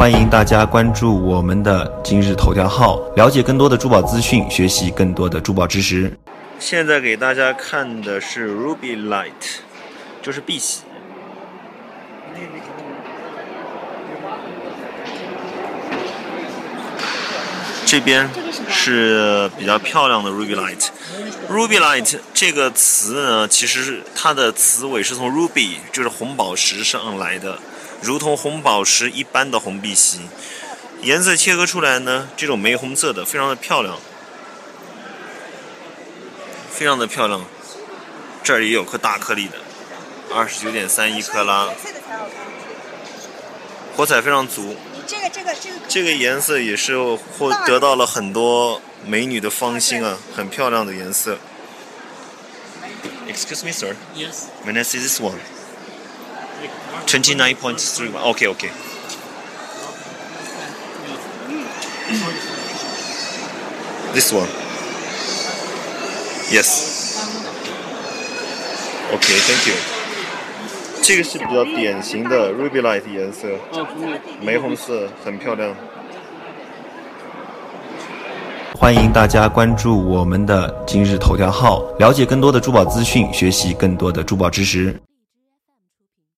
欢迎大家关注我们的今日头条号，了解更多的珠宝资讯，学习更多的珠宝知识。现在给大家看的是 Ruby Light，就是碧玺。这边是比较漂亮的 Ruby Light。Ruby Light 这个词呢，其实它的词尾是从 Ruby，就是红宝石上来的，如同红宝石一般的红碧玺。颜色切割出来呢，这种玫红色的，非常的漂亮，非常的漂亮。这儿也有颗大颗粒的，二十九点三一克拉，火彩非常足。这个这个这个这个颜色也是获得到了很多美女的芳心啊，很漂亮的颜色。Excuse me, sir. Yes. When I see this one, twenty nine point three one. Okay, okay. This one. Yes. Okay, thank you. 这个是比较典型的 ruby light 颜色。玫红色，很漂亮。欢迎大家关注我们的今日头条号，了解更多的珠宝资讯，学习更多的珠宝知识。